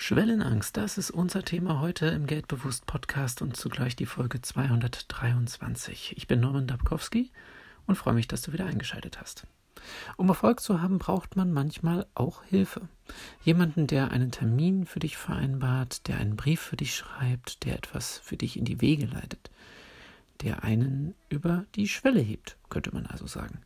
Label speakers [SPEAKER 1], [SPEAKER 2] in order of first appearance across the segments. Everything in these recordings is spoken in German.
[SPEAKER 1] Schwellenangst, das ist unser Thema heute im Geldbewusst Podcast und zugleich die Folge 223. Ich bin Norman Dabkowski und freue mich, dass du wieder eingeschaltet hast. Um Erfolg zu haben, braucht man manchmal auch Hilfe. Jemanden, der einen Termin für dich vereinbart, der einen Brief für dich schreibt, der etwas für dich in die Wege leitet, der einen über die Schwelle hebt, könnte man also sagen.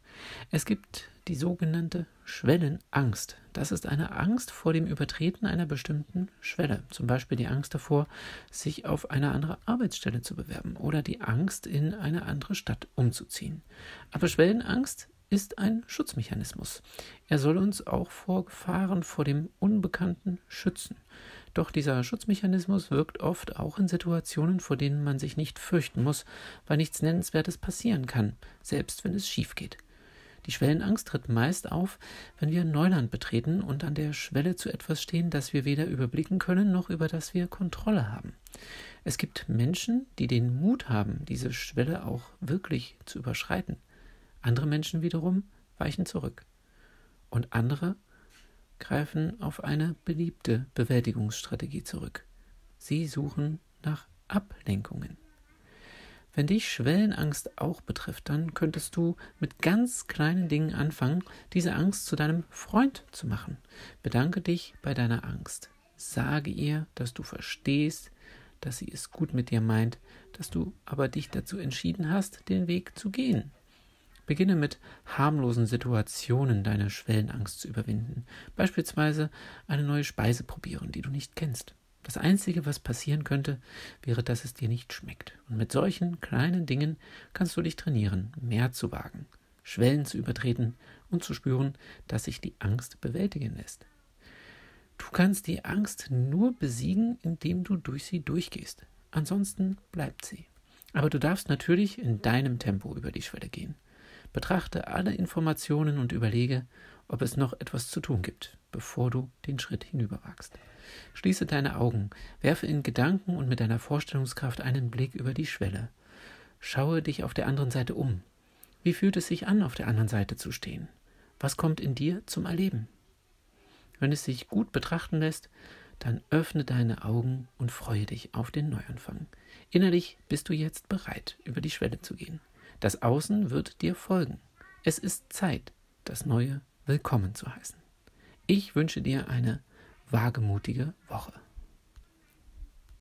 [SPEAKER 1] Es gibt die sogenannte Schwellenangst. Das ist eine Angst vor dem Übertreten einer bestimmten Schwelle. Zum Beispiel die Angst davor, sich auf eine andere Arbeitsstelle zu bewerben oder die Angst, in eine andere Stadt umzuziehen. Aber Schwellenangst ist ein Schutzmechanismus. Er soll uns auch vor Gefahren vor dem Unbekannten schützen. Doch dieser Schutzmechanismus wirkt oft auch in Situationen, vor denen man sich nicht fürchten muss, weil nichts Nennenswertes passieren kann, selbst wenn es schief geht. Die Schwellenangst tritt meist auf, wenn wir Neuland betreten und an der Schwelle zu etwas stehen, das wir weder überblicken können noch über das wir Kontrolle haben. Es gibt Menschen, die den Mut haben, diese Schwelle auch wirklich zu überschreiten. Andere Menschen wiederum weichen zurück. Und andere greifen auf eine beliebte Bewältigungsstrategie zurück. Sie suchen nach Ablenkungen. Wenn dich Schwellenangst auch betrifft, dann könntest du mit ganz kleinen Dingen anfangen, diese Angst zu deinem Freund zu machen. Bedanke dich bei deiner Angst. Sage ihr, dass du verstehst, dass sie es gut mit dir meint, dass du aber dich dazu entschieden hast, den Weg zu gehen. Beginne mit harmlosen Situationen deine Schwellenangst zu überwinden. Beispielsweise eine neue Speise probieren, die du nicht kennst. Das Einzige, was passieren könnte, wäre, dass es dir nicht schmeckt. Und mit solchen kleinen Dingen kannst du dich trainieren, mehr zu wagen, Schwellen zu übertreten und zu spüren, dass sich die Angst bewältigen lässt. Du kannst die Angst nur besiegen, indem du durch sie durchgehst. Ansonsten bleibt sie. Aber du darfst natürlich in deinem Tempo über die Schwelle gehen. Betrachte alle Informationen und überlege, ob es noch etwas zu tun gibt, bevor du den Schritt hinüberwagst. Schließe deine Augen, werfe in Gedanken und mit deiner Vorstellungskraft einen Blick über die Schwelle. Schaue dich auf der anderen Seite um. Wie fühlt es sich an, auf der anderen Seite zu stehen? Was kommt in dir zum Erleben? Wenn es sich gut betrachten lässt, dann öffne deine Augen und freue dich auf den Neuanfang. Innerlich bist du jetzt bereit, über die Schwelle zu gehen. Das Außen wird dir folgen. Es ist Zeit, das Neue willkommen zu heißen. Ich wünsche dir eine wagemutige Woche.